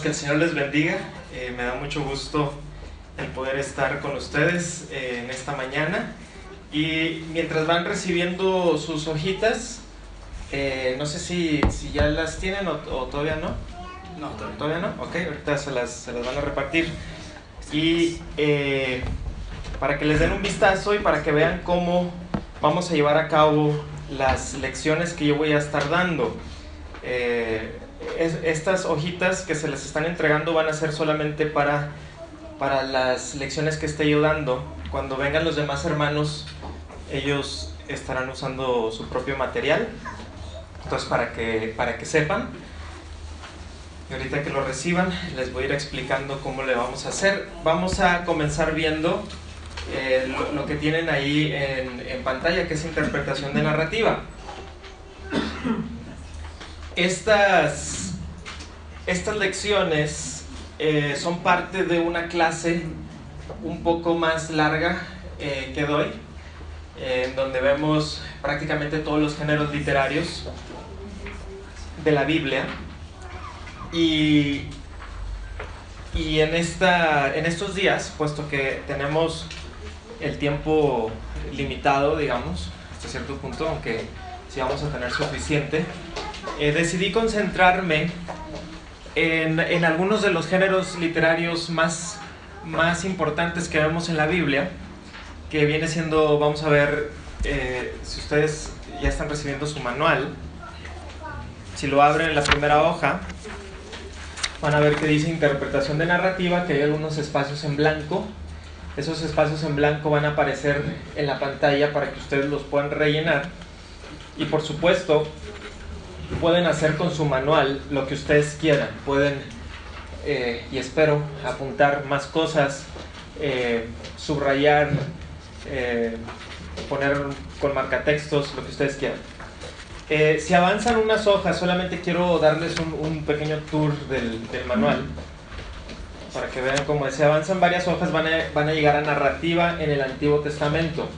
que el Señor les bendiga. Eh, me da mucho gusto el poder estar con ustedes eh, en esta mañana. Y mientras van recibiendo sus hojitas, eh, no sé si, si, ya las tienen o, todavía no. No, todavía no. Ok, ahorita se las, se las van a repartir. Y para que les den un vistazo y para que vean cómo vamos a llevar a cabo las lecciones que yo voy a estar dando. Eh, estas hojitas que se les están entregando van a ser solamente para, para las lecciones que esté yo dando. Cuando vengan los demás hermanos, ellos estarán usando su propio material. Entonces, para que, para que sepan. Y ahorita que lo reciban, les voy a ir explicando cómo le vamos a hacer. Vamos a comenzar viendo eh, lo, que tienen ahí en, en pantalla, que es interpretación de narrativa. Estas, estas lecciones eh, son parte de una clase un poco más larga eh, que doy, en donde vemos prácticamente todos los géneros literarios de la Biblia. Y, y en, esta, en estos días, puesto que tenemos el tiempo limitado, digamos, hasta cierto punto, aunque si vamos a tener suficiente, eh, decidí concentrarme en, en, algunos de los géneros literarios más, más importantes que vemos en la Biblia, que viene siendo, vamos a ver, eh, si ustedes ya están recibiendo su manual, si lo abren en la primera hoja, van a ver que dice interpretación de narrativa, que hay algunos espacios en blanco. Esos espacios en blanco van a aparecer en la pantalla para que ustedes los puedan rellenar. Y por supuesto, pueden hacer con su manual lo que ustedes quieran. Pueden, eh, y espero, apuntar más cosas, eh, subrayar, eh, poner con marcatextos, lo que ustedes quieran. si avanzan unas hojas, solamente quiero darles un, pequeño tour del, manual para que vean cómo si avanzan varias hojas van van a llegar a narrativa en el Antiguo Testamento.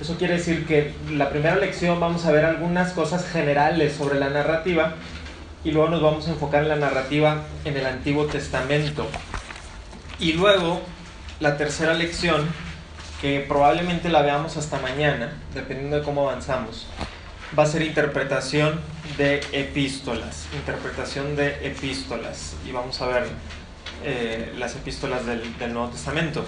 Eso quiere decir que la primera lección vamos a ver algunas cosas generales sobre la narrativa y luego nos vamos a enfocar en la narrativa en el Antiguo Testamento. Y luego la tercera lección, que probablemente la veamos hasta mañana, dependiendo de cómo avanzamos, va a ser interpretación de epístolas. Interpretación de epístolas. Y vamos a ver eh, las epístolas del, del Nuevo Testamento.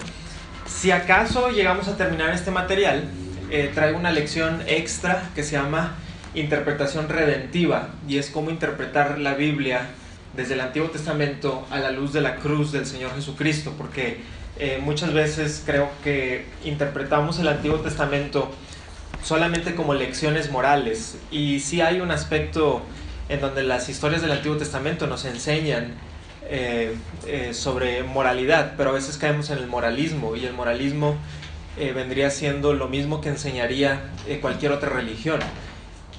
Si acaso llegamos a terminar este material, eh, traigo una lección extra que se llama interpretación redentiva y es cómo interpretar la Biblia desde el Antiguo Testamento a la luz de la cruz del Señor Jesucristo, porque eh, muchas veces creo que interpretamos el Antiguo Testamento solamente como lecciones morales y sí hay un aspecto en donde las historias del Antiguo Testamento nos enseñan eh, sobre moralidad, pero a veces caemos en el moralismo y el moralismo eh, vendría siendo lo mismo que enseñaría eh, cualquier otra religión.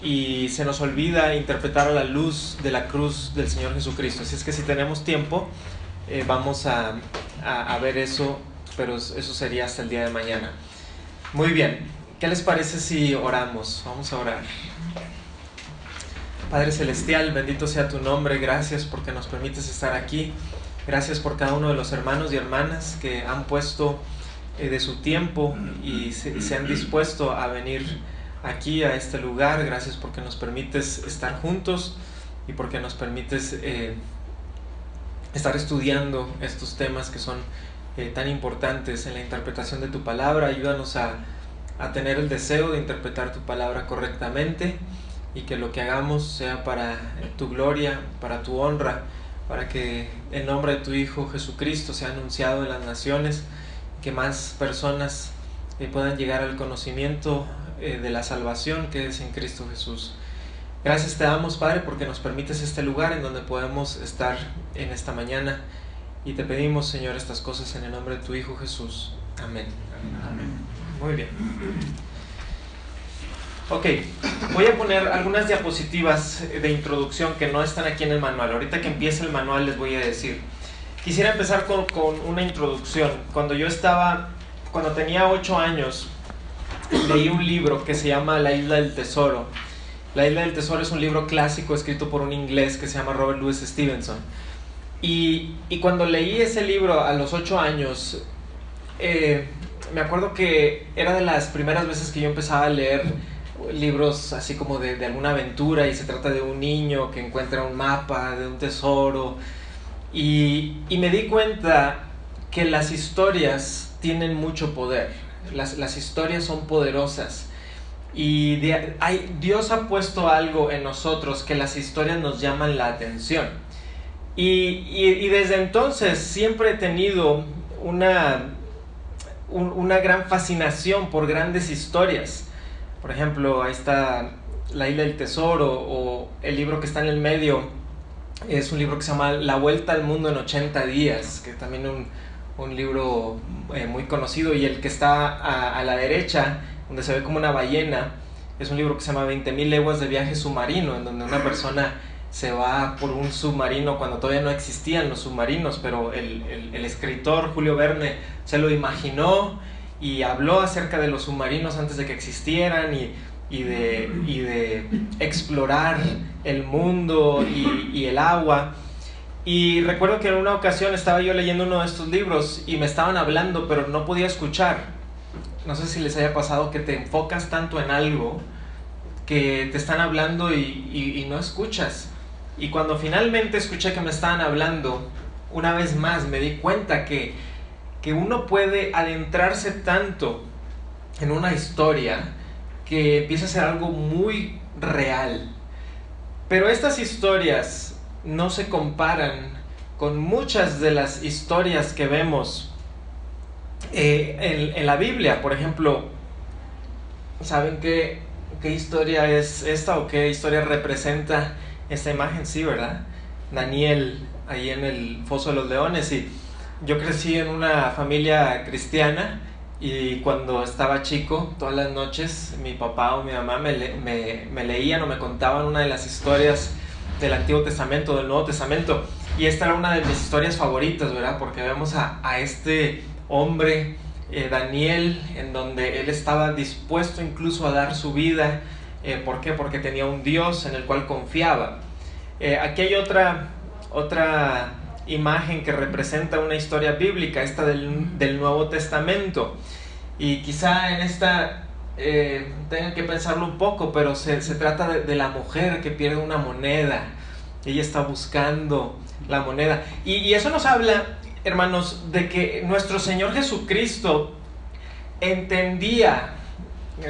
Y se nos olvida interpretar a la luz de la cruz del Señor Jesucristo. Así es que si tenemos tiempo, eh, vamos a, a, ver eso, pero eso sería hasta el día de mañana. Muy bien, ¿qué les parece si oramos? Vamos a orar. Padre Celestial, bendito sea tu nombre, gracias porque nos permites estar aquí. Gracias por cada uno de los hermanos y hermanas que han puesto eh, de su tiempo y se, han dispuesto a venir aquí a este lugar. Gracias porque nos permites estar juntos y porque nos permites eh, estar estudiando estos temas que son eh, tan importantes en la interpretación de tu palabra. Ayúdanos a, a tener el deseo de interpretar tu palabra correctamente y que lo que hagamos sea para tu gloria, para tu honra, para que el nombre de tu Hijo Jesucristo sea anunciado en las naciones que más personas eh, puedan llegar al conocimiento eh, de la salvación que es en Cristo Jesús. Gracias te damos, Padre, porque nos permites este lugar en donde podemos estar en esta mañana. Y te pedimos, Señor, estas cosas en el nombre de tu Hijo Jesús. Amén. Muy bien. Ok, voy a poner algunas diapositivas de introducción que no están aquí en el manual. Ahorita que empiece el manual les voy a decir. Quisiera empezar con, una introducción. Cuando yo estaba, cuando tenía 8 años, leí un libro que se llama La Isla del Tesoro. La Isla del Tesoro es un libro clásico escrito por un inglés que se llama Robert Louis Stevenson. Y, cuando leí ese libro a los ocho años, eh, me acuerdo que era de las primeras veces que yo empezaba a leer libros así como de, alguna aventura y se trata de un niño que encuentra un mapa de un tesoro. Y, me di cuenta que las historias tienen mucho poder, las, historias son poderosas. Y hay, Dios ha puesto algo en nosotros que las historias nos llaman la atención. Y, desde entonces siempre he tenido una, una gran fascinación por grandes historias. Por ejemplo, ahí está La isla del tesoro o el libro que está en el medio. Es un libro que se llama La vuelta al mundo en 80 días, que también un, un libro eh, muy conocido. Y el que está a, a, la derecha, donde se ve como una ballena, es un libro que se llama 20.000 leguas de viaje submarino, en donde una persona se va por un submarino cuando todavía no existían los submarinos, pero el, escritor Julio Verne se lo imaginó y habló acerca de los submarinos antes de que existieran y, de, de, explorar el mundo y, y, el agua. Y recuerdo que en una ocasión estaba yo leyendo uno de estos libros y me estaban hablando, pero no podía escuchar. No sé si les haya pasado que te enfocas tanto en algo que te están hablando y no escuchas. Y cuando finalmente escuché que me estaban hablando, una vez más me di cuenta que, que uno puede adentrarse tanto en una historia que empieza a ser algo muy real. Pero estas historias no se comparan con muchas de las historias que vemos eh, en, en, la Biblia. Por ejemplo, ¿saben qué, qué historia es esta o qué historia representa esta imagen, sí, ¿verdad? Daniel ahí en el Foso de los Leones y yo crecí en una familia cristiana y cuando estaba chico, todas las noches, mi papá o mi mamá me, me, leían o me contaban una de las historias del Antiguo Testamento, del Nuevo Testamento. Y esta era una de mis historias favoritas, ¿verdad? Porque vemos a, este hombre, eh, Daniel, en donde él estaba dispuesto incluso a dar su vida eh, ¿Por qué? Porque tenía un Dios en el cual confiaba. Eh, aquí hay otra, otra imagen que representa una historia bíblica, esta del, del Nuevo Testamento. Y quizá en esta eh, tengan que pensarlo un poco, pero se, se trata de, la mujer que pierde una moneda. Ella está buscando la moneda. Y, y eso nos habla, hermanos, de que nuestro Señor Jesucristo entendía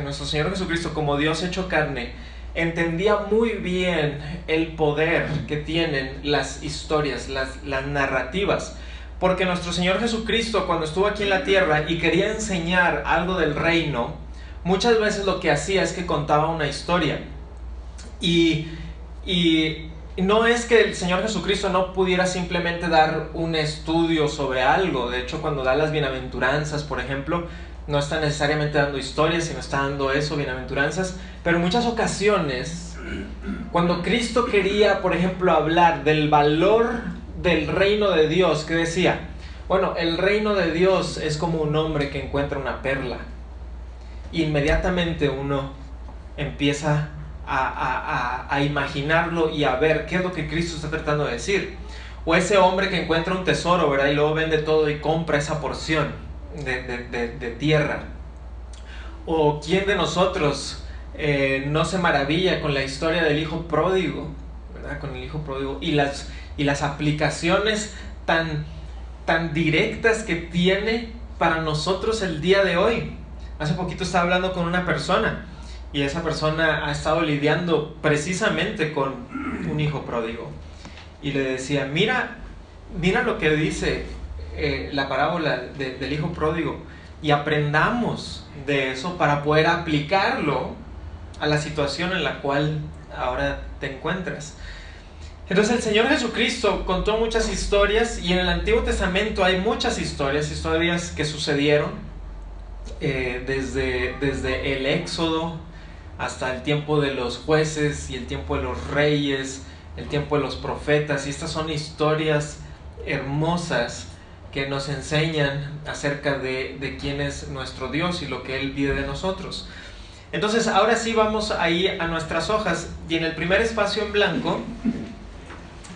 nuestro Señor Jesucristo como Dios hecho carne, entendía muy bien el poder que tienen las historias, las, las narrativas. Porque nuestro Señor Jesucristo cuando estuvo aquí en la tierra y quería enseñar algo del reino, muchas veces lo que hacía es que contaba una historia. Y, y no es que el Señor Jesucristo no pudiera simplemente dar un estudio sobre algo. De hecho, cuando da las bienaventuranzas, por ejemplo, no está necesariamente dando historias, sino está dando eso, bienaventuranzas, pero en muchas ocasiones, cuando Cristo quería, por ejemplo, hablar del valor del reino de Dios, que decía, bueno, el reino de Dios es como un hombre que encuentra una perla. Inmediatamente uno empieza a, a, imaginarlo y a ver qué es lo que Cristo está tratando de decir. O ese hombre que encuentra un tesoro, ¿verdad? Y luego vende todo y compra esa porción de, tierra. ¿O quién de nosotros eh, no se maravilla con la historia del hijo pródigo? Con el hijo pródigo y las, y las aplicaciones tan, tan directas que tiene para nosotros el día de hoy. Hace poquito estaba hablando con una persona y esa persona ha estado lidiando precisamente con un hijo pródigo. Y le decía, mira, mira lo que dice eh, la parábola del hijo pródigo y aprendamos de eso para poder aplicarlo a la situación en la cual ahora te encuentras. Entonces el Señor Jesucristo contó muchas historias y en el Antiguo Testamento hay muchas historias, historias que sucedieron eh, desde, desde el Éxodo hasta el tiempo de los jueces y el tiempo de los reyes, el tiempo de los profetas y estas son historias hermosas que nos enseñan acerca de, quién es nuestro Dios y lo que Él pide de nosotros. Entonces, ahora sí vamos ahí a nuestras hojas y en el primer espacio en blanco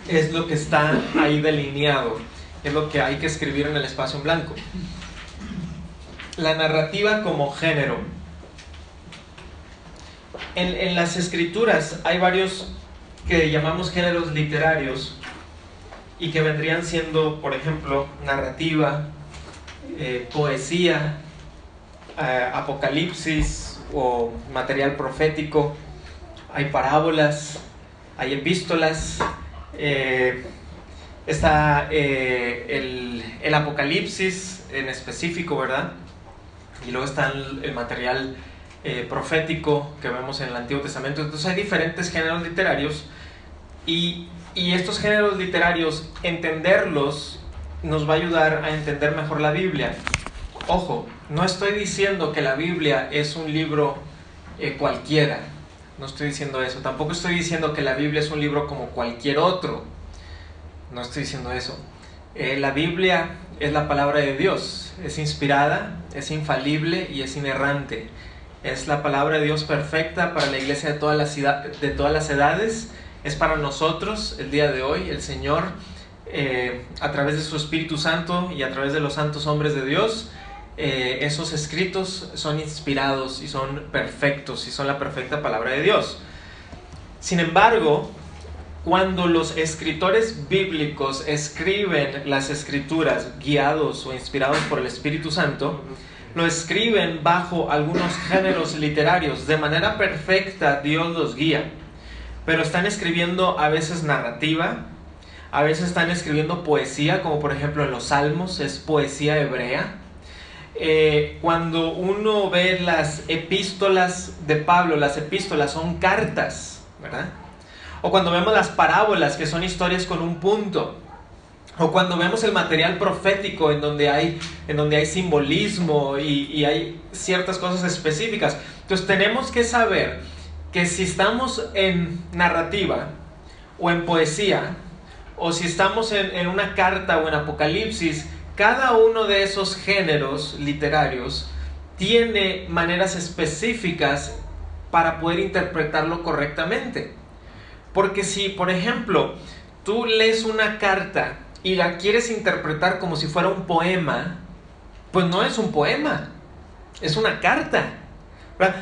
es lo que está ahí delineado, es lo que hay que escribir en el espacio en blanco. La narrativa como género. En, las escrituras hay varios que llamamos géneros literarios y que vendrían siendo, por ejemplo, narrativa, eh, poesía, eh, apocalipsis o material profético, hay parábolas, hay epístolas, eh, está el, el, apocalipsis en específico, ¿verdad? Y luego está el, el material profético que vemos en el Antiguo Testamento. Entonces hay diferentes géneros literarios y, y estos géneros literarios, entenderlos nos va a ayudar a entender mejor la Biblia. Ojo, no estoy diciendo que la Biblia es un libro eh, cualquiera, no estoy diciendo eso. Tampoco estoy diciendo que la Biblia es un libro como cualquier otro, no estoy diciendo eso. Eh, la Biblia es la palabra de Dios, es inspirada, es infalible y es inerrante. Es la palabra de Dios perfecta para la iglesia de todas las, de todas las edades, es para nosotros el día de hoy. El Señor, eh, a través de su Espíritu Santo y a través de los santos hombres de Dios, eh, esos escritos son inspirados y son perfectos y son la perfecta palabra de Dios. Sin embargo, cuando los escritores bíblicos escriben las escrituras guiados o inspirados por el Espíritu Santo, lo escriben bajo algunos géneros literarios. De manera perfecta Dios los guía, pero están escribiendo a veces narrativa, a veces están escribiendo poesía, como por ejemplo en los Salmos, es poesía hebrea eh, cuando uno ve las epístolas de Pablo, las epístolas son cartas, ¿verdad? O cuando vemos las parábolas, que son historias con un punto. O cuando vemos el material profético en donde hay, en donde hay simbolismo y, y hay ciertas cosas específicas. Entonces tenemos que saber que si estamos en narrativa o en poesía, o si estamos en, en una carta o en Apocalipsis, cada uno de esos géneros literarios tiene maneras específicas para poder interpretarlo correctamente. Porque si, por ejemplo, tú lees una carta y la quieres interpretar como si fuera un poema, pues no es un poema, es una carta.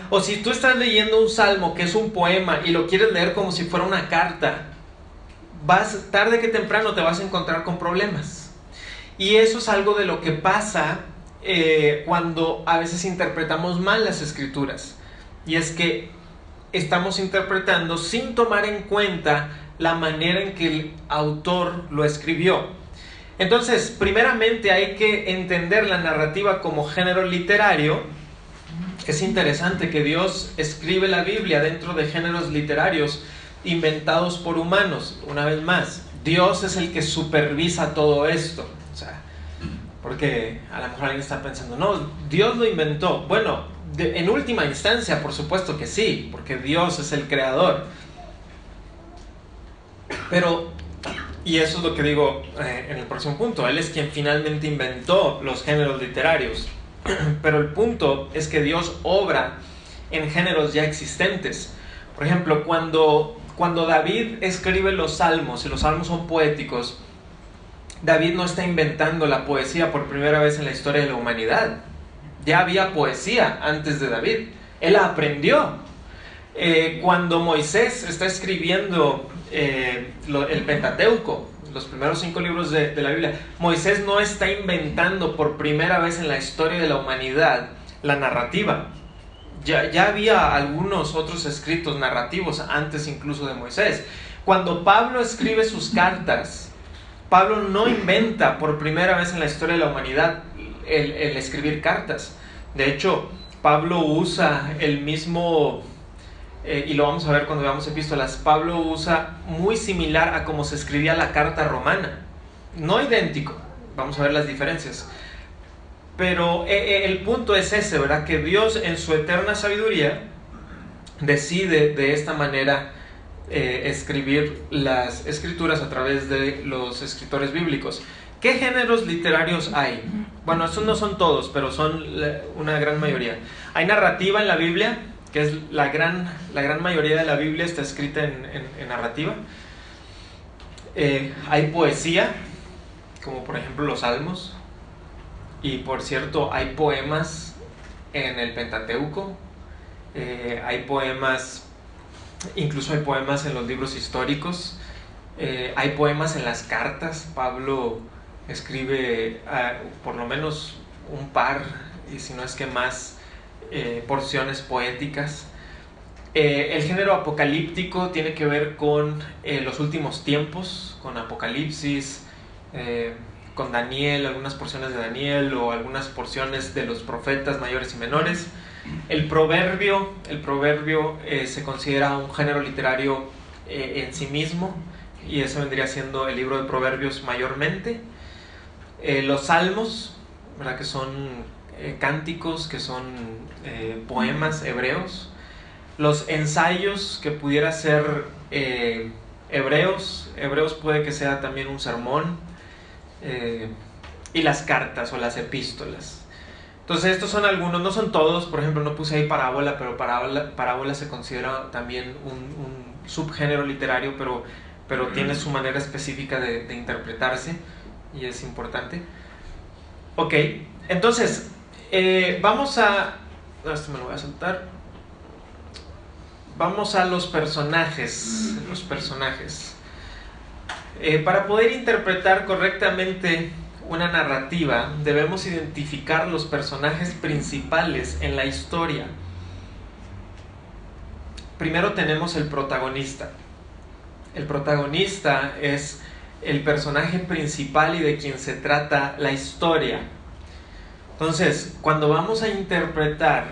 O si tú estás leyendo un salmo que es un poema y lo quieres leer como si fuera una carta, vas tarde que temprano te vas a encontrar con problemas. Y eso es algo de lo que pasa eh, cuando a veces interpretamos mal las escrituras. Y es que estamos interpretando sin tomar en cuenta la manera en que el autor lo escribió. Entonces, primeramente hay que entender la narrativa como género literario. Es interesante que Dios escribe la Biblia dentro de géneros literarios inventados por humanos. Una vez más, Dios es el que supervisa todo esto. Porque a lo mejor alguien está pensando, no, Dios lo inventó. Bueno, en última instancia, por supuesto que sí, porque Dios es el creador. Pero, y eso es lo que digo eh, en el próximo punto, Él es quien finalmente inventó los géneros literarios. Pero el punto es que Dios obra en géneros ya existentes. Por ejemplo, cuando, cuando David escribe los salmos, y los salmos son poéticos, David no está inventando la poesía por primera vez en la historia de la humanidad. Ya había poesía antes de David. Él aprendió. Eh, cuando Moisés está escribiendo eh, el Pentateuco, los primeros cinco libros de, la Biblia, Moisés no está inventando por primera vez en la historia de la humanidad la narrativa. Ya, ya había algunos otros escritos narrativos antes incluso de Moisés. Cuando Pablo escribe sus cartas, Pablo no inventa por primera vez en la historia de la humanidad el, escribir cartas. De hecho, Pablo usa el mismo, eh, y lo vamos a ver cuando veamos epístolas, Pablo usa muy similar a como se escribía la carta romana. No idéntico, vamos a ver las diferencias. Pero eh, eh, el punto es ese, ¿verdad? Que Dios en su eterna sabiduría decide de esta manera eh, escribir las escrituras a través de los escritores bíblicos. ¿Qué géneros literarios hay? Bueno, esos no son todos, pero son una gran mayoría. Hay narrativa en la Biblia, que es la gran, la gran mayoría de la Biblia está escrita en, narrativa. Eh, hay poesía, como por ejemplo los salmos, y por cierto, hay poemas en el Pentateuco, eh, hay poemas, incluso hay poemas en los libros históricos, eh, hay poemas en las cartas, Pablo escribe ah, por lo menos un par, y si no es que más, porciones poéticas. Eh, el género apocalíptico tiene que ver con eh, los últimos tiempos, con Apocalipsis, eh, con Daniel, algunas porciones de Daniel o algunas porciones de los profetas mayores y menores. El proverbio, el proverbio se considera un género literario en sí mismo y eso vendría siendo el libro de proverbios mayormente. los salmos, ¿verdad? que son cánticos, que son poemas hebreos los ensayos que pudiera ser eh, hebreos, hebreos puede que sea también un sermón, eh, y las cartas o las epístolas. Entonces estos son algunos, no son todos, por ejemplo no puse ahí parábola, pero parábola, parábola se considera también un, subgénero literario, pero, pero tiene su manera específica de, interpretarse y es importante. Ok, entonces eh, vamos a... esto me lo voy a saltar. Vamos a los personajes. Los personajes. Eh, para poder interpretar correctamente una narrativa, debemos identificar los personajes principales en la historia. Primero tenemos el protagonista. El protagonista es el personaje principal y de quien se trata la historia. Entonces, cuando vamos a interpretar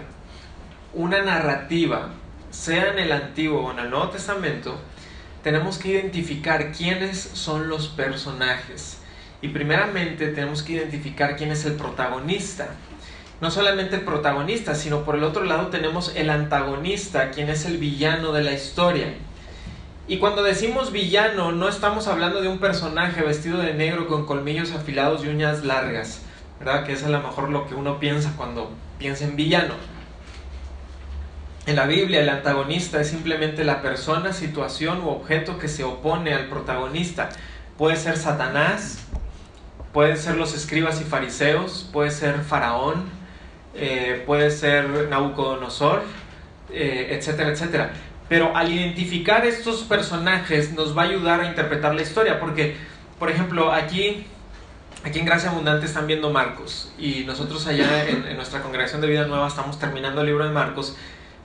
una narrativa, sea en el Antiguo o en el Nuevo Testamento, tenemos que identificar quiénes son los personajes. Y primeramente tenemos que identificar quién es el protagonista. No solamente el protagonista, sino por el otro lado tenemos el antagonista, quien es el villano de la historia. Y cuando decimos villano, no estamos hablando de un personaje vestido de negro con colmillos afilados y uñas largas, ¿verdad? Que es a lo mejor lo que uno piensa cuando piensa en villano en la Biblia el antagonista es simplemente la persona, situación u objeto que se opone al protagonista. Puede ser Satanás, pueden ser los escribas y fariseos, puede ser Faraón, eh, puede ser Nabucodonosor, eh, etcétera, etcétera. Pero al identificar estos personajes nos va a ayudar a interpretar la historia, porque, por ejemplo, aquí, aquí en Gracia Abundante están viendo Marcos, y nosotros allá en, nuestra congregación de Vida Nueva estamos terminando el libro de Marcos,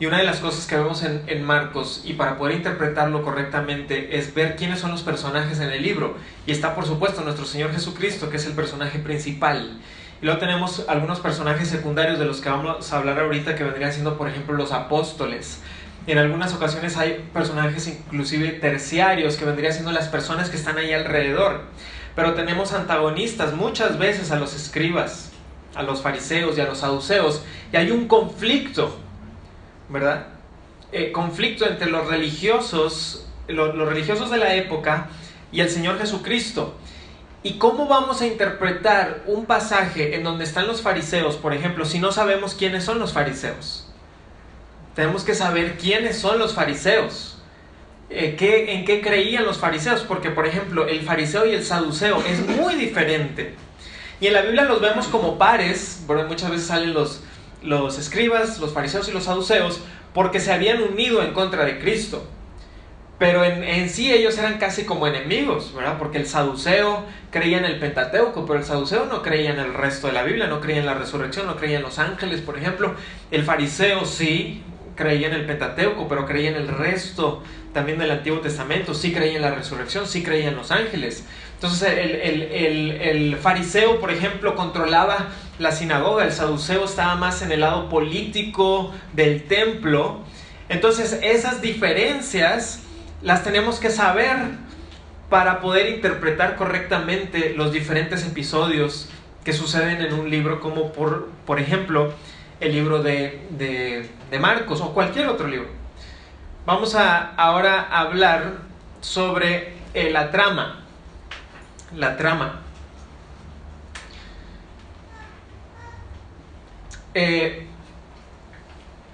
y una de las cosas que vemos en, Marcos, y para poder interpretarlo correctamente, es ver quiénes son los personajes en el libro. Y está, por supuesto, nuestro Señor Jesucristo, que es el personaje principal. Y luego tenemos algunos personajes secundarios de los que vamos a hablar ahorita, que vendrían siendo, por ejemplo, los apóstoles. En algunas ocasiones hay personajes inclusive terciarios, que vendrían siendo las personas que están ahí alrededor. Pero tenemos antagonistas muchas veces a los escribas, a los fariseos y a los saduceos. Y hay un conflicto ¿verdad? Eh, conflicto entre los religiosos, los religiosos de la época y el Señor Jesucristo. ¿Y cómo vamos a interpretar un pasaje en donde están los fariseos, por ejemplo, si no sabemos quiénes son los fariseos? Tenemos que saber quiénes son los fariseos. Eh, ¿qué, ¿En qué creían los fariseos? Porque, por ejemplo, el fariseo y el saduceo es muy diferente. Y en la Biblia los vemos como pares, muchas veces salen los, los escribas, los fariseos y los saduceos, porque se habían unido en contra de Cristo. Pero en, sí ellos eran casi como enemigos, ¿verdad? Porque el saduceo creía en el Pentateuco, pero el saduceo no creía en el resto de la Biblia, no creía en la resurrección, no creía en los ángeles, por ejemplo. El fariseo sí creía en el Pentateuco, pero creía en el resto también del Antiguo Testamento, sí creía en la resurrección, sí creía en los ángeles. Entonces el, fariseo, por ejemplo, controlaba la sinagoga, el saduceo estaba más en el lado político del templo. Entonces esas diferencias las tenemos que saber para poder interpretar correctamente los diferentes episodios que suceden en un libro, como por, por ejemplo el libro de, de Marcos o cualquier otro libro. Vamos a ahora hablar sobre eh, la trama la trama. Eh,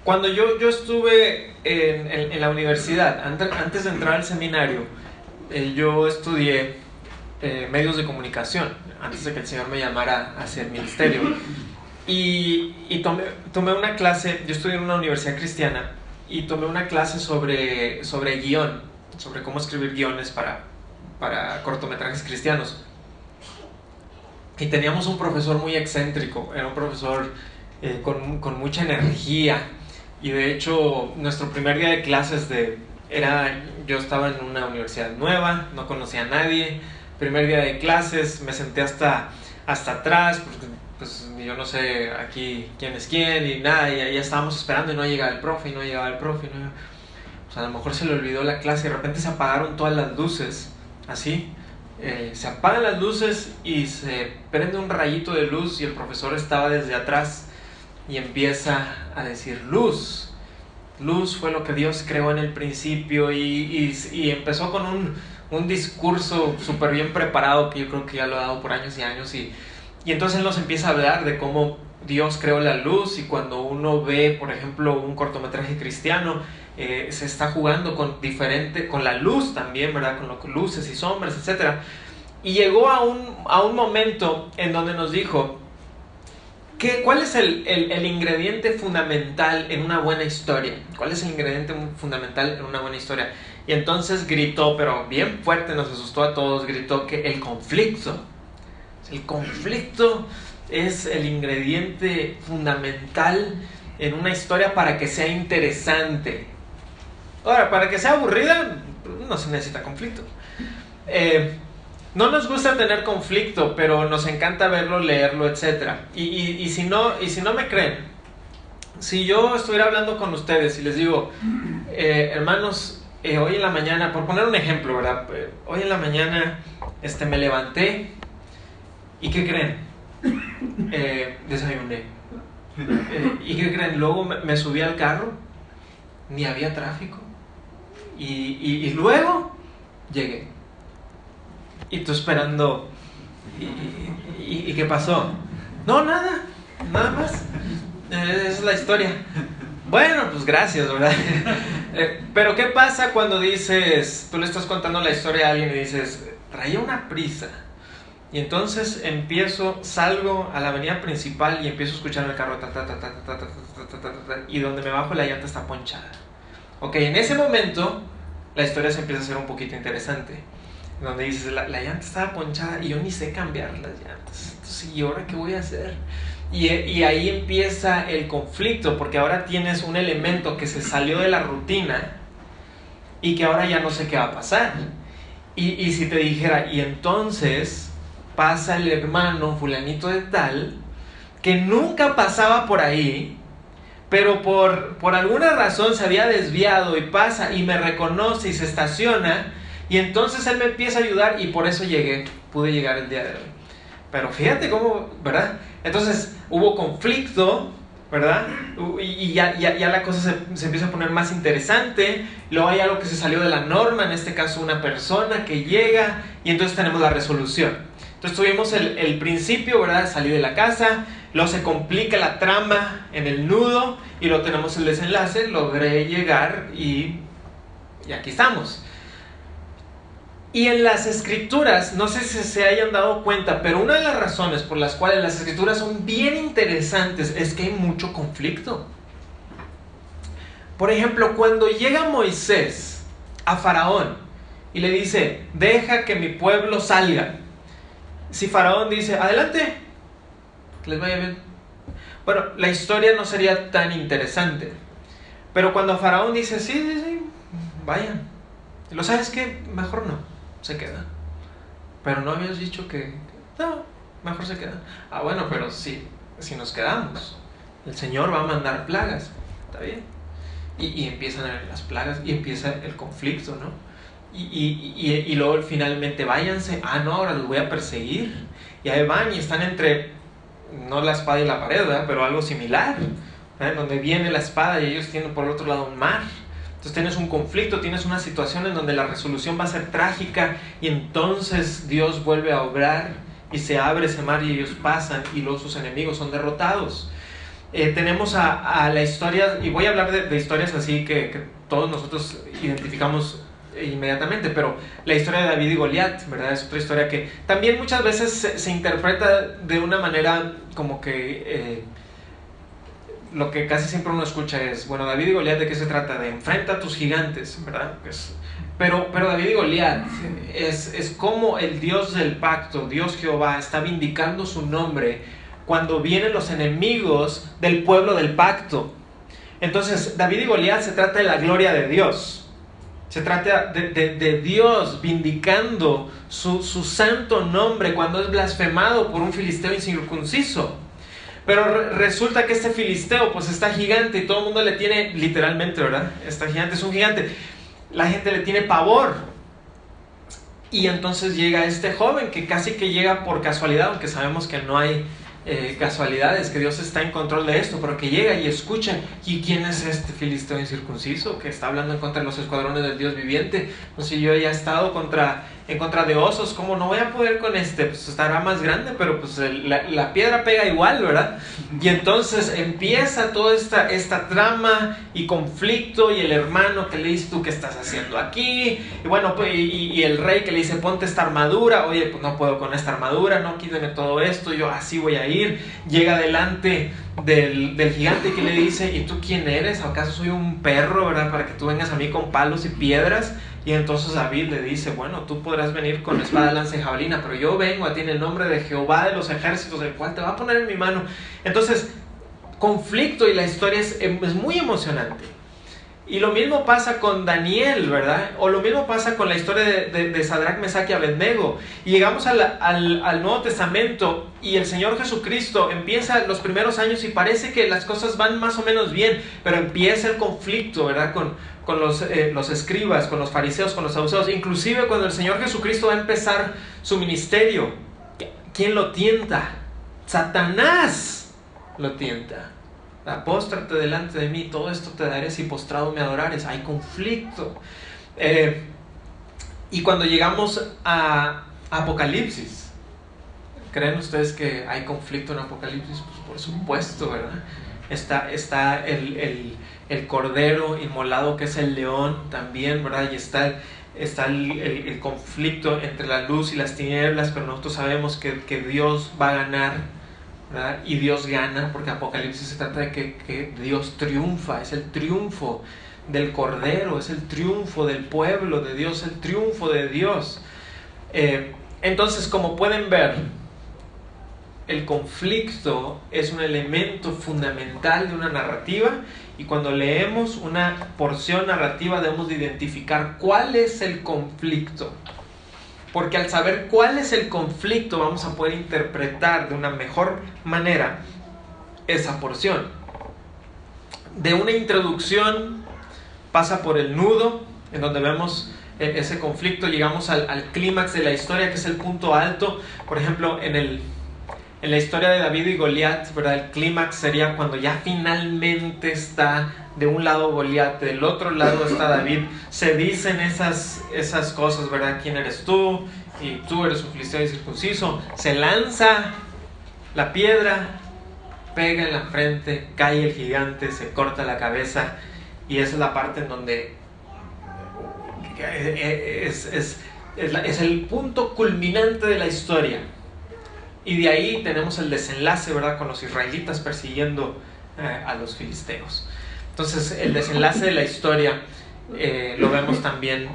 cuando yo, yo estuve en, la universidad, antes, de entrar al seminario, eh, yo estudié medios de comunicación antes de que el Señor me llamara hacia el ministerio. Y, y tomé, tomé, una clase, yo estudié en una universidad cristiana y tomé una clase sobre, sobre guion, sobre cómo escribir guiones para, para cortometrajes cristianos. Y teníamos un profesor muy excéntrico, era un profesor eh, con, con, mucha energía. Y de hecho, nuestro primer día de clases de, era, yo estaba en una universidad nueva, no conocía a nadie. Primer día de clases, me senté hasta, hasta atrás, porque pues yo no sé aquí quién es quién y nada, y ya estábamos esperando y no llegaba el profe, y no llegaba el profe, y no O sea, a lo mejor se le olvidó la clase y de repente se apagaron todas las luces, así. Eh, se apagan las luces y se prende un rayito de luz y el profesor estaba desde atrás y empieza a decir luz. Luz fue lo que Dios creó en el principio y, y, y empezó con un, un discurso súper bien preparado que yo creo que ya lo ha dado por años y años y y entonces él nos empieza a hablar de cómo Dios creó la luz y cuando uno ve, por ejemplo, un cortometraje cristiano, eh, se está jugando con diferente, con la luz también, ¿verdad? Con luces y sombras, etc. Y llegó a un, a un momento en donde nos dijo, ¿qué, ¿cuál es el, el, el ingrediente fundamental en una buena historia? ¿Cuál es el ingrediente fundamental en una buena historia? Y entonces gritó, pero bien fuerte, nos asustó a todos, gritó que el conflicto el conflicto es el ingrediente fundamental en una historia para que sea interesante. Ahora, para que sea aburrida, no se necesita conflicto. Eh, no nos gusta tener conflicto, pero nos encanta verlo, leerlo, etc. Y, si, no, y si no me creen, si yo estuviera hablando con ustedes y les digo, eh, hermanos, eh, hoy en la mañana, por poner un ejemplo, ¿verdad? hoy en la mañana este, me levanté ¿Y qué creen? Eh, desayuné. Eh, ¿Y qué creen? Luego me, subí al carro, ni había tráfico. Y, luego llegué. Y tú esperando. ¿Y, qué pasó? No, nada, nada más. Eh, esa es la historia. Bueno, pues gracias, ¿verdad? pero ¿qué pasa cuando dices, tú le estás contando la historia a alguien y dices, traía una prisa? Y entonces empiezo, salgo a la avenida principal y empiezo a escuchar el carro, y donde me bajo la llanta está ponchada. Ok, en ese momento la historia se empieza a hacer un poquito interesante. Donde dices, la, llanta estaba ponchada y yo ni sé cambiar las llantas. Entonces, ¿y ahora qué voy a hacer? Y, y ahí empieza el conflicto, porque ahora tienes un elemento que se salió de la rutina y que ahora ya no sé qué va a pasar. Y, y si te dijera, y entonces pasa el hermano fulanito de tal, que nunca pasaba por ahí, pero por, por alguna razón se había desviado y pasa y me reconoce y se estaciona, y entonces él me empieza a ayudar y por eso llegué, pude llegar el día de hoy. Pero fíjate cómo, ¿verdad? Entonces hubo conflicto, ¿verdad? Y ya, ya, ya la cosa se, se, empieza a poner más interesante. Luego hay algo que se salió de la norma, en este caso una persona que llega, y entonces tenemos la resolución. Entonces tuvimos el, principio, ¿verdad? Salí de la casa, luego se complica la trama en el nudo y luego tenemos el desenlace, logré llegar y, y aquí estamos. Y en las escrituras, no sé si se hayan dado cuenta, pero una de las razones por las cuales las escrituras son bien interesantes es que hay mucho conflicto. Por ejemplo, cuando llega Moisés a Faraón y le dice, deja que mi pueblo salga, si Faraón dice, adelante, les vaya bien. Bueno, la historia no sería tan interesante. Pero cuando Faraón dice, sí, sí, sí, vayan. ¿Lo sabes qué? Mejor no, se queda. Pero no habías dicho que, no, mejor se queda. Ah, bueno, pero sí, si nos quedamos, el Señor va a mandar plagas. Está bien. Y, y empiezan las plagas y empieza el conflicto, ¿no? Y, y, y, luego finalmente váyanse, ah, no, ahora los voy a perseguir. Y ahí van y están entre, no la espada y la pared, pero algo similar, donde viene la espada y ellos tienen por el otro lado un mar. Entonces tienes un conflicto, tienes una situación en donde la resolución va a ser trágica y entonces Dios vuelve a obrar y se abre ese mar y ellos pasan y luego sus enemigos son derrotados. Eh, tenemos a, a, la historia, y voy a hablar de, de historias así que, que todos nosotros identificamos inmediatamente, pero la historia de David y Goliat, ¿verdad? Es otra historia que también muchas veces se, interpreta de una manera como que eh, lo que casi siempre uno escucha es, bueno, David y Goliat, ¿de qué se trata? De enfrenta a tus gigantes, ¿verdad? pero, pero David y Goliat es, es como el Dios del pacto, Dios Jehová, está vindicando su nombre cuando vienen los enemigos del pueblo del pacto. Entonces, David y Goliat se trata de la gloria de Dios. Se trata de, Dios vindicando su, su, santo nombre cuando es blasfemado por un filisteo incircunciso. Pero resulta que este filisteo pues está gigante y todo el mundo le tiene, literalmente, ¿verdad? Está gigante, es un gigante. La gente le tiene pavor. Y entonces llega este joven que casi que llega por casualidad, aunque sabemos que no hay eh, casualidades, que Dios está en control de esto, pero que llega y escucha, ¿y quién es este filisteo incircunciso que está hablando en contra de los escuadrones del Dios viviente? No sé, yo ya he estado contra, en contra de osos, ¿cómo no voy a poder con este? Pues estará más grande, pero pues la, la, piedra pega igual, ¿verdad? Y entonces empieza toda esta, esta trama y conflicto y el hermano que le dice, ¿tú qué estás haciendo aquí? Y bueno, pues, y, el rey que le dice, ponte esta armadura, oye, pues no puedo con esta armadura, no, quíteme todo esto, yo así voy a ir llega delante del, gigante que le dice, ¿y tú quién eres? ¿Acaso soy un perro, verdad? Para que tú vengas a mí con palos y piedras. Y entonces David le dice, bueno, tú podrás venir con espada, lanza y jabalina, pero yo vengo a ti en el nombre de Jehová de los ejércitos, el cual te va a poner en mi mano. Entonces, conflicto y la historia es, es muy emocionante. Y lo mismo pasa con Daniel, ¿verdad? O lo mismo pasa con la historia de, de, Sadrach, Mesach y Abednego. Y llegamos al, Nuevo Testamento y el Señor Jesucristo empieza los primeros años y parece que las cosas van más o menos bien, pero empieza el conflicto, ¿verdad? Con, eh, los escribas, con los fariseos, con los saduceos. Inclusive cuando el Señor Jesucristo va a empezar su ministerio, ¿quién lo tienta? Satanás lo tienta. Apóstrate delante de mí, todo esto te daré si postrado me adorares. Hay conflicto. Eh, y cuando llegamos a Apocalipsis, ¿creen ustedes que hay conflicto en Apocalipsis? Pues por supuesto, ¿verdad? Está, está el, cordero inmolado que es el león también, ¿verdad? Y está, está el, conflicto entre la luz y las tinieblas, pero nosotros sabemos que, que Dios va a ganar y Dios gana, porque Apocalipsis se trata de que, Dios triunfa, es el triunfo del Cordero, es el triunfo del pueblo de Dios, el triunfo de Dios. Eh, entonces, como pueden ver, el conflicto es un elemento fundamental de una narrativa y cuando leemos una porción narrativa debemos de identificar cuál es el conflicto. Porque al saber cuál es el conflicto vamos a poder interpretar de una mejor manera esa porción. De una introducción pasa por el nudo, en donde vemos e, ese conflicto, llegamos al, clímax de la historia, que es el punto alto. Por ejemplo, en, el, en la historia de David y Goliat, ¿verdad? el clímax sería cuando ya finalmente está de un lado Goliat, del otro lado está David, se dicen esas, esas cosas, ¿verdad? ¿Quién eres tú? Y tú eres un filisteo circunciso. Se lanza la piedra, pega en la frente, cae el gigante, se corta la cabeza y esa es la parte en donde es, es, es el punto culminante de la historia. Y de ahí tenemos el desenlace, ¿verdad? Con los israelitas persiguiendo eh, a los filisteos. Entonces, el desenlace de la historia eh, lo vemos también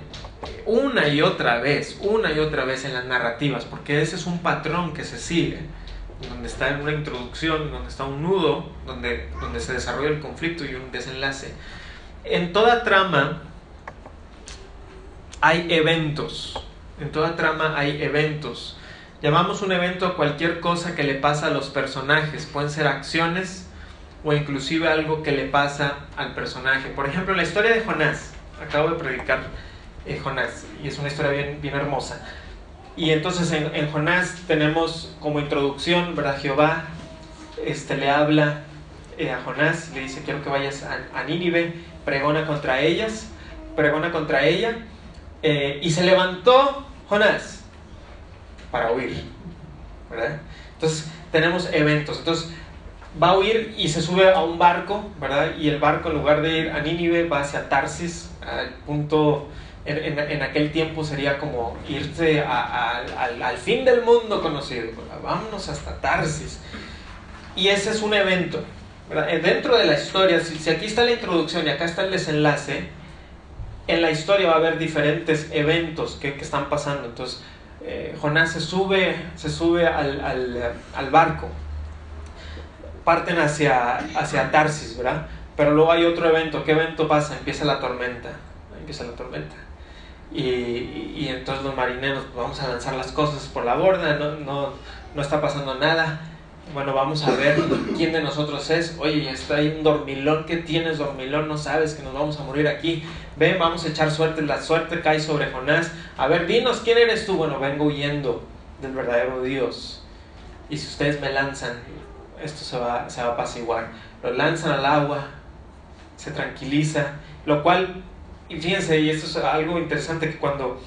una y otra vez, una y otra vez en las narrativas, porque ese es un patrón que se sigue, donde está una introducción, donde está un nudo, donde, donde se desarrolla el conflicto y un desenlace. En toda trama hay eventos, en toda trama hay eventos. Llamamos un evento a cualquier cosa que le pasa a los personajes, pueden ser acciones, o inclusive algo que le pasa al personaje. Por ejemplo, la historia de Jonás. Acabo de predicar eh, Jonás y es una historia bien, bien hermosa. Y entonces en, Jonás tenemos como introducción, ¿verdad? Jehová este, le habla eh, a Jonás, le dice, quiero que vayas a, Nínive, pregona contra ellas, pregona contra ella. Eh, y se levantó Jonás para huir. Entonces tenemos eventos. Entonces va a huir y se sube a un barco, ¿verdad? Y el barco en lugar de ir a Nínive va hacia Tarsis, al punto en, aquel tiempo sería como irse al, fin del mundo conocido. Vámonos hasta Tarsis. Y ese es un evento. Eh, dentro de la historia, si, aquí está la introducción y acá está el desenlace, en la historia va a haber diferentes eventos que, están pasando. Entonces, eh, Jonás se sube, se sube al, barco, parten hacia, hacia Tarsis, ¿verdad? Pero luego hay otro evento. ¿Qué evento pasa? Empieza la tormenta. Empieza la tormenta. Y, entonces los marineros, pues, vamos a lanzar las cosas por la borda, no, no, no está pasando nada. Bueno, vamos a ver quién de nosotros es. Oye, está ahí un dormilón. ¿Qué tienes, dormilón? No sabes que nos vamos a morir aquí. Ven, vamos a echar suerte. La suerte cae sobre Jonás. A ver, dinos, ¿quién eres tú? Bueno, vengo huyendo del verdadero Dios. Y si ustedes me lanzan, esto se va, se va a apaciguar. Lo lanzan al agua, se tranquiliza, lo cual y fíjense, y esto es algo interesante que cuando,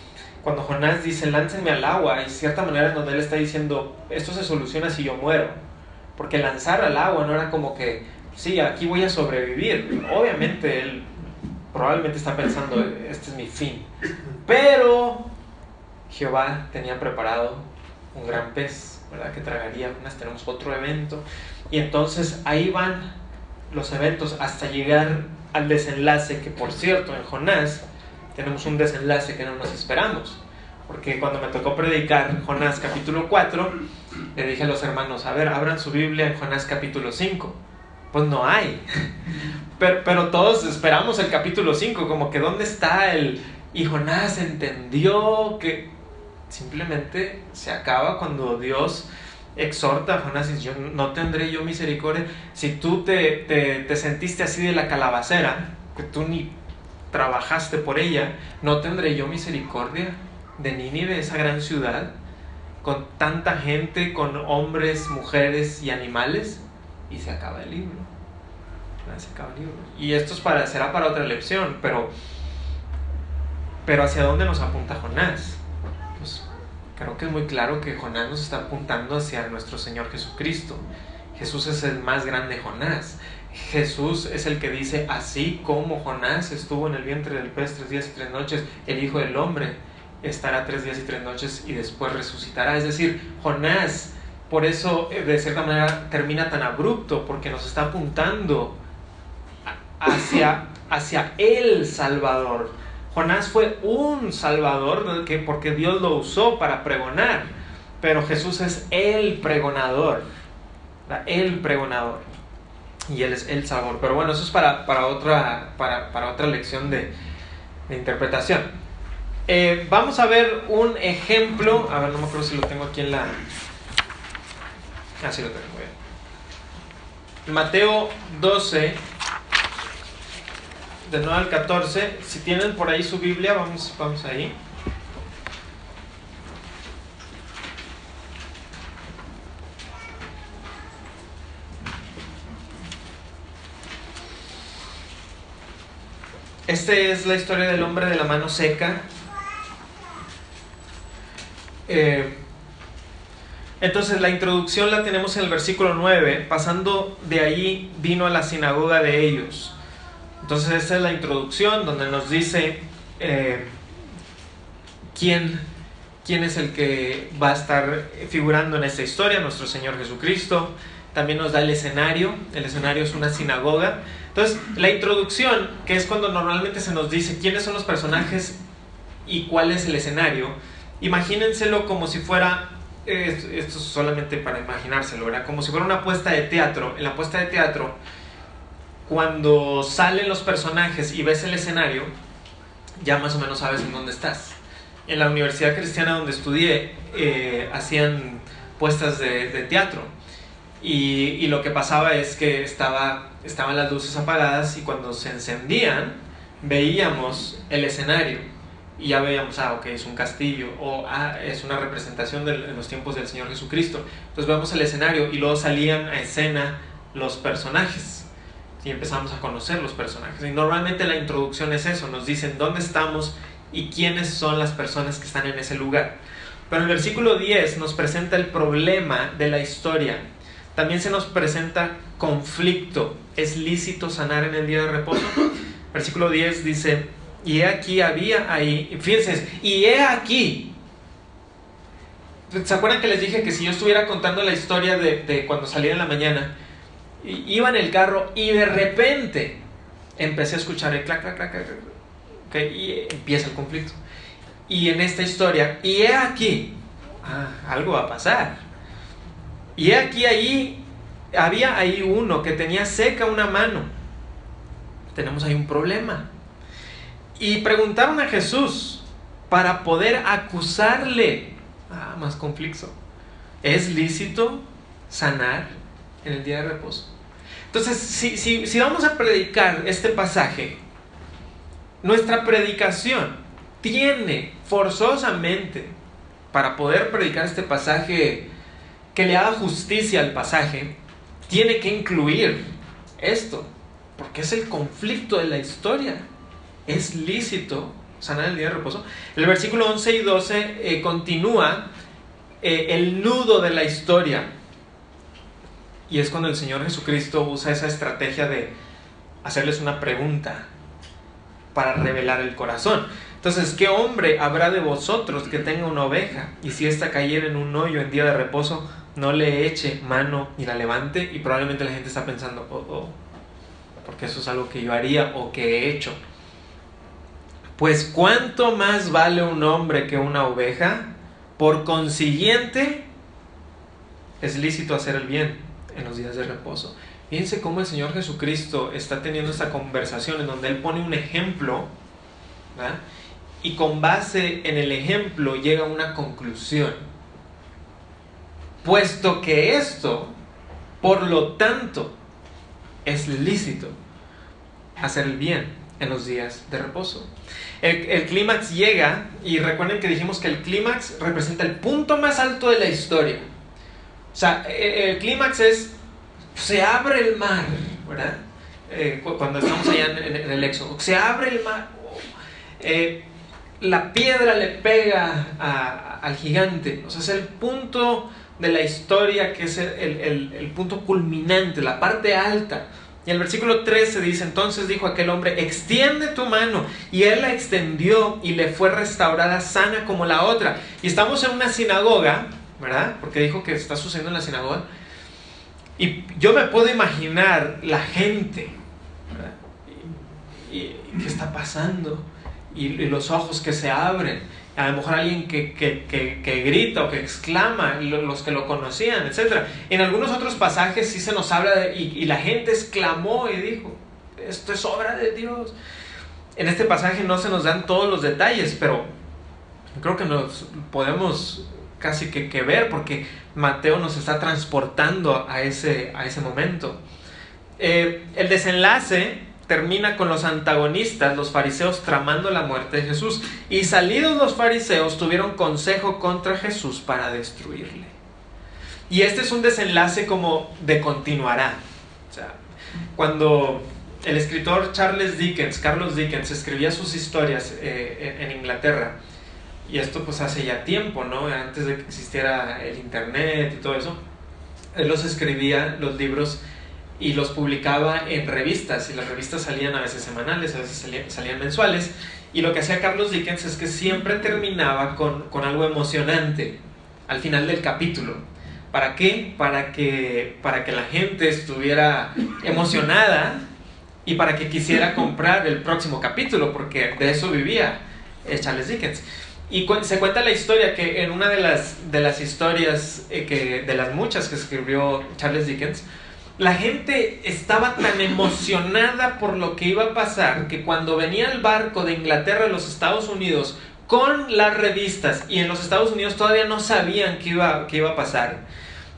cuando Jonás dice, láncenme al agua, y cierta manera donde él está diciendo, esto se soluciona si yo muero. Porque lanzar al agua no era como que, sí, aquí voy a sobrevivir. Obviamente él probablemente está pensando, este es mi fin. Pero Jehová tenía preparado un gran pez, ¿verdad? Que tragaría. Tenemos otro evento. Y entonces ahí van los eventos hasta llegar al desenlace, que por cierto, en Jonás tenemos un desenlace que no nos esperamos. Porque cuando me tocó predicar Jonás capítulo 4, le dije a los hermanos, a ver, abran su Biblia en Jonás capítulo 5. Pues no hay. Pero, pero todos esperamos el capítulo 5, como que ¿dónde está el... Y Jonás entendió que simplemente se acaba cuando Dios exhorta Jonás y yo no tendré yo misericordia. Si tú te, te, sentiste así de la calabacera, que tú ni trabajaste por ella, no tendré yo misericordia de Nínive, esa gran ciudad, con tanta gente, con hombres, mujeres y animales, y se acaba el libro. Se acaba el libro. Y esto es para, será para otra lección, pero, pero ¿hacia dónde nos apunta Jonás? Creo que es muy claro que Jonás nos está apuntando hacia nuestro Señor Jesucristo. Jesús es el más grande Jonás. Jesús es el que dice, así como Jonás estuvo en el vientre del pez tres días y tres noches, el Hijo del Hombre estará tres días y tres noches y después resucitará. Es decir, Jonás, por eso eh, de cierta manera termina tan abrupto, porque nos está apuntando hacia, hacia el Salvador, Jonás fue un salvador que, porque Dios lo usó para pregonar, pero Jesús es el pregonador, el pregonador. Y Él es el salvador. Pero bueno, eso es para, para, otra, para, otra lección de, interpretación. Eh, vamos a ver un ejemplo. A ver, no me acuerdo si lo tengo aquí en la... Ah, sí lo tengo, bien. Mateo 12, de 9 al 14. Si tienen por ahí su Biblia, vamos, vamos ahí. Esta es la historia del hombre de la mano seca. Eh, entonces la introducción la tenemos en el versículo 9. Pasando de ahí vino a la sinagoga de ellos. Entonces esta es la introducción donde nos dice eh, quién, quién es el que va a estar figurando en esta historia, nuestro Señor Jesucristo. También nos da el escenario, el escenario es una sinagoga. Entonces la introducción, que es cuando normalmente se nos dice quiénes son los personajes y cuál es el escenario, imagínenselo como si fuera esto es solamente para imaginárselo, ¿verdad? Como si fuera una puesta de teatro. En la puesta de teatro cuando salen los personajes y ves el escenario, ya más o menos sabes en dónde estás. En la universidad cristiana donde estudié, eh, hacían puestas de, teatro. Y, lo que pasaba es que estaba, estaban las luces apagadas y cuando se encendían, veíamos el escenario. Y ya veíamos, ah, ok, es un castillo, o ah, es una representación de los tiempos del Señor Jesucristo. Entonces vemos el escenario y luego salían a escena los personajes y empezamos a conocer los personajes. Y normalmente la introducción es eso, nos dicen dónde estamos y quiénes son las personas que están en ese lugar. Pero el versículo 10 nos presenta el problema de la historia. También se nos presenta conflicto. ¿Es lícito sanar en el día de reposo? Versículo 10 dice, y he aquí había ahí, fíjense, y he aquí. ¿Se acuerdan que les dije que si yo estuviera contando la historia de, cuando salí en la mañana, iba en el carro y de repente empecé a escuchar el clac, clac, clac, clac, y empieza el conflicto. Y en esta historia, y he aquí, ah, algo va a pasar. Y he aquí ahí, había ahí uno que tenía seca una mano. Tenemos ahí un problema. Y preguntaron a Jesús para poder acusarle. Ah, más conflicto. ¿Es lícito sanar en el día de reposo? Entonces, si, si vamos a predicar este pasaje, nuestra predicación tiene forzosamente, para poder predicar este pasaje, que le haga justicia al pasaje, tiene que incluir esto, porque es el conflicto de la historia es lícito sanar el día de reposo. El versículo 11 y 12 eh, continúa eh, el nudo de la historia. Y es cuando el Señor Jesucristo usa esa estrategia de hacerles una pregunta para revelar el corazón. Entonces, ¿qué hombre habrá de vosotros que tenga una oveja y si ésta cayera en un hoyo en día de reposo, no le eche mano y la levante? Y probablemente la gente está pensando, oh, oh, porque eso es algo que yo haría o que he hecho. Pues cuánto más vale un hombre que una oveja, por consiguiente, es lícito hacer el bien en los días de reposo. Fíjense cómo el Señor Jesucristo está teniendo esta conversación en donde Él pone un ejemplo y con base en el ejemplo llega a una conclusión. Puesto que esto, por lo tanto, es lícito hacer el bien en los días de reposo. El, clímax llega, y recuerden que dijimos que el clímax representa el punto más alto de la historia. O sea, el, clímax es, se abre el mar, ¿verdad? Eh, cuando estamos allá en, el Éxodo, se abre el mar, eh, la piedra le pega al gigante, o sea, es el punto de la historia que es el, el punto culminante, la parte alta. Y el versículo 13 dice, entonces dijo aquel hombre, extiende tu mano. Y él la extendió y le fue restaurada sana como la otra. Y estamos en una sinagoga, ¿verdad? Porque dijo que está sucediendo en la sinagoga. Y yo me puedo imaginar la gente, ¿verdad? Y, qué está pasando. y los ojos que se abren a lo mejor alguien que, que, que, grita o que exclama, los que lo conocían, etc. En algunos otros pasajes sí se nos habla de, y, la gente exclamó y dijo, esto es obra de Dios. En este pasaje no se nos dan todos los detalles, pero creo que nos podemos casi que, que ver porque Mateo nos está transportando a ese, a ese momento. Eh, el desenlace termina con los antagonistas, los fariseos, tramando la muerte de Jesús. Y salidos los fariseos tuvieron consejo contra Jesús para destruirle. Y este es un desenlace como de continuará. Cuando el escritor Charles Dickens, Carlos Dickens, escribía sus historias eh, en Inglaterra, y esto pues hace ya tiempo, ¿no? Antes de que existiera el internet y todo eso, él los escribía, los libros, y los publicaba en revistas y las revistas salían a veces semanales, a veces salían, mensuales y lo que hacía Carlos Dickens es que siempre terminaba con, algo emocionante al final del capítulo. ¿Para qué? Para que, para que la gente estuviera emocionada y para que quisiera comprar el próximo capítulo, porque de eso vivía Charles Dickens. Y se cuenta la historia que en una de las, de las historias, eh, que, de las muchas que escribió Charles Dickens, la gente estaba tan emocionada por lo que iba a pasar que cuando venía el barco de Inglaterra a los Estados Unidos con las revistas y en los Estados Unidos todavía no sabían qué iba, qué iba a pasar.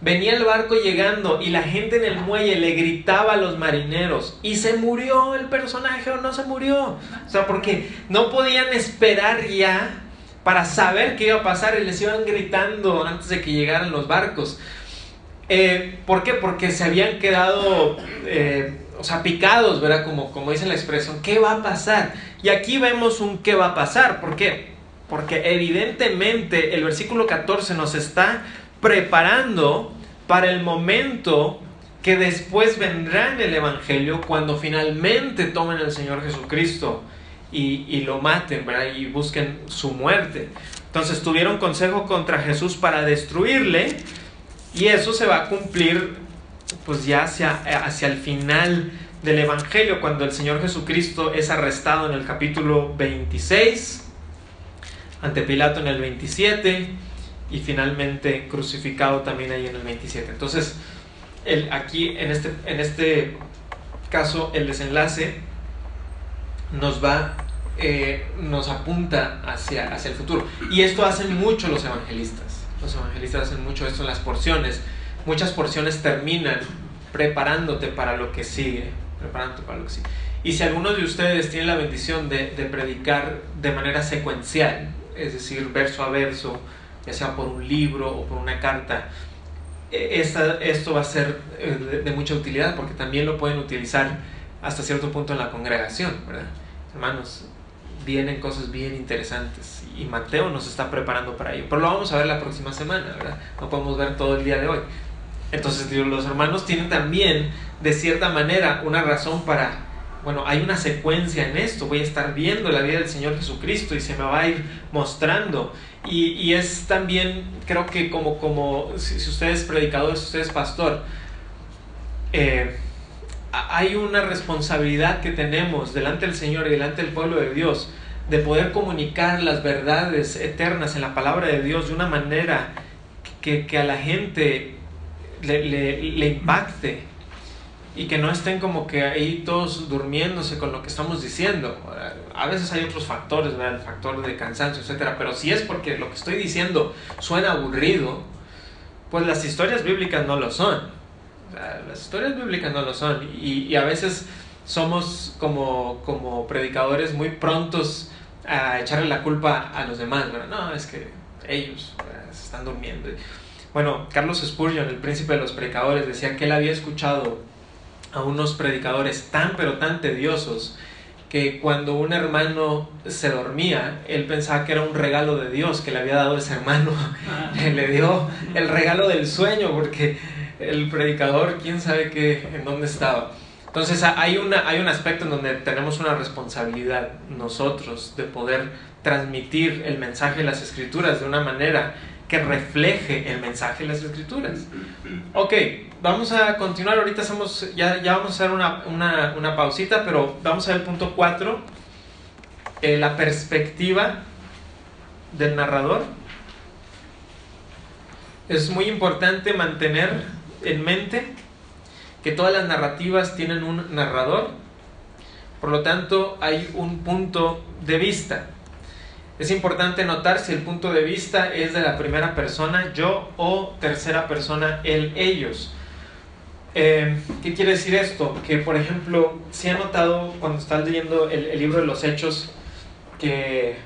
Venía el barco llegando y la gente en el muelle le gritaba a los marineros y se murió el personaje o no se murió. O sea, porque no podían esperar ya para saber qué iba a pasar y les iban gritando antes de que llegaran los barcos. Eh, ¿Por qué? Porque se habían quedado, eh, o sea, picados, ¿verdad? Como, como dice la expresión, ¿qué va a pasar? Y aquí vemos un qué va a pasar. ¿Por qué? Porque evidentemente el versículo 14 nos está preparando para el momento que después vendrá en el Evangelio cuando finalmente tomen al Señor Jesucristo y, y lo maten, ¿verdad? Y busquen su muerte. Entonces tuvieron consejo contra Jesús para destruirle y eso se va a cumplir pues ya hacia, hacia el final del Evangelio, cuando el Señor Jesucristo es arrestado en el capítulo 26, ante Pilato en el 27 y finalmente crucificado también ahí en el 27. Entonces, el, aquí en este, en este caso el desenlace nos va, eh, nos apunta hacia, hacia el futuro. Y esto hacen mucho los evangelistas. Los evangelistas hacen mucho esto en las porciones. Muchas porciones terminan preparándote para lo que sigue. Preparándote para lo que sigue. Y si algunos de ustedes tienen la bendición de, de predicar de manera secuencial, es decir, verso a verso, ya sea por un libro o por una carta, e, esta, esto va a ser eh, de, de, mucha utilidad porque también lo pueden utilizar hasta cierto punto en la congregación, ¿verdad? Hermanos, vienen cosas bien interesantes y Mateo nos está preparando para ello, pero lo vamos a ver la próxima semana, ¿verdad? No podemos ver todo el día de hoy. Entonces los hermanos tienen también, de cierta manera, una razón para, bueno, hay una secuencia en esto, voy a estar viendo la vida del Señor Jesucristo y se me va a ir mostrando. Y, y es también, creo que como, como si, si usted es predicador, si usted es pastor, eh, hay una responsabilidad que tenemos delante del Señor y delante del pueblo de Dios de poder comunicar las verdades eternas en la palabra de Dios de una manera que, que a la gente le, le, impacte y que no estén como que ahí todos durmiéndose con lo que estamos diciendo. A veces hay otros factores, el factor de cansancio, etcétera, pero si es porque lo que estoy diciendo suena aburrido, pues las historias bíblicas no lo son las historias bíblicas no lo son y, y a veces somos como, como, predicadores muy prontos a echarle la culpa a los demás, ¿verdad? No, es que ellos se están durmiendo. Bueno, Carlos Spurgeon, el príncipe de los predicadores, decía que él había escuchado a unos predicadores tan pero tan tediosos que cuando un hermano se dormía, él pensaba que era un regalo de Dios que le había dado ese hermano. le dio el regalo del sueño porque el predicador, quién sabe qué, en dónde estaba. Entonces hay, una, hay un aspecto en donde tenemos una responsabilidad nosotros de poder transmitir el mensaje de las escrituras de una manera que refleje el mensaje de las escrituras. Ok, vamos a continuar, ahorita hacemos, ya, ya vamos a hacer una, una, una pausita, pero vamos a el punto 4, eh, la perspectiva del narrador. Es muy importante mantener en mente que todas las narrativas tienen un narrador, por lo tanto hay un punto de vista. Es importante notar si el punto de vista es de la primera persona, yo, o tercera persona, él, ellos. Eh, ¿Qué quiere decir esto? Que, por ejemplo, si ha notado cuando estás leyendo el, libro de los Hechos, que,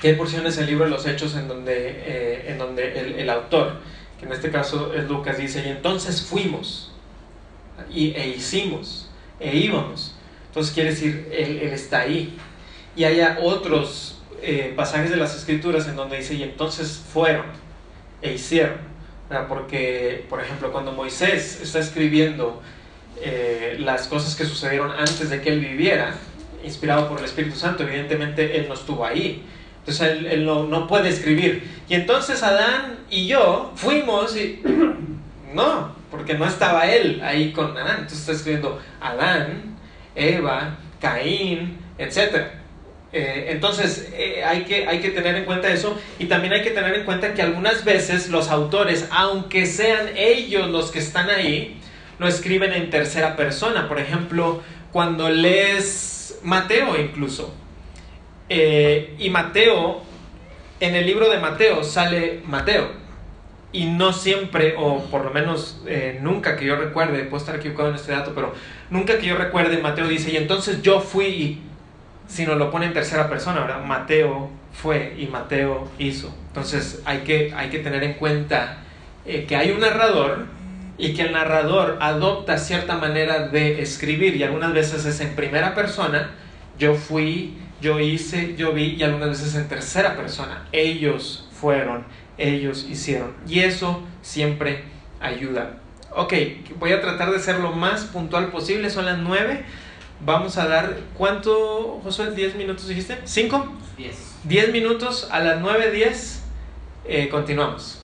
que hay porciones del libro de los Hechos en donde, eh, en donde el autor, que en este caso es Lucas, dice, y entonces fuimos, y, e hicimos, e íbamos. Entonces quiere decir, él, está ahí. Y hay otros eh, pasajes de las escrituras en donde dice, y entonces fueron, e hicieron. Porque, por ejemplo, cuando Moisés está escribiendo eh, las cosas que sucedieron antes de que él viviera, inspirado por el Espíritu Santo, evidentemente él no estuvo ahí. Entonces él, no, puede escribir. Y entonces Adán y yo fuimos y... No, porque no estaba él ahí con Adán. Entonces está escribiendo Adán, Eva, Caín, etc. Eh, entonces eh, hay, que, hay que tener en cuenta eso y también hay que tener en cuenta que algunas veces los autores, aunque sean ellos los que están ahí, lo escriben en tercera persona. Por ejemplo, cuando lees Mateo incluso, eh, y Mateo, en el libro de Mateo sale Mateo. Y no siempre, o por lo menos eh, nunca que yo recuerde, puedo estar equivocado en este dato, pero nunca que yo recuerde, Mateo dice, y entonces yo fui, sino lo pone en tercera persona, ¿verdad? Mateo fue y Mateo hizo. Entonces hay que, hay que tener en cuenta eh, que hay un narrador y que el narrador adopta cierta manera de escribir y algunas veces es en primera persona, yo fui, yo hice, yo vi y algunas veces en tercera persona. Ellos fueron, ellos hicieron. Y eso siempre ayuda. Ok, voy a tratar de ser lo más puntual posible. Son las nueve. Vamos a dar, ¿cuánto, Josué? ¿10 minutos dijiste? ¿5? 10. 10 minutos a las 9.10 eh, continuamos.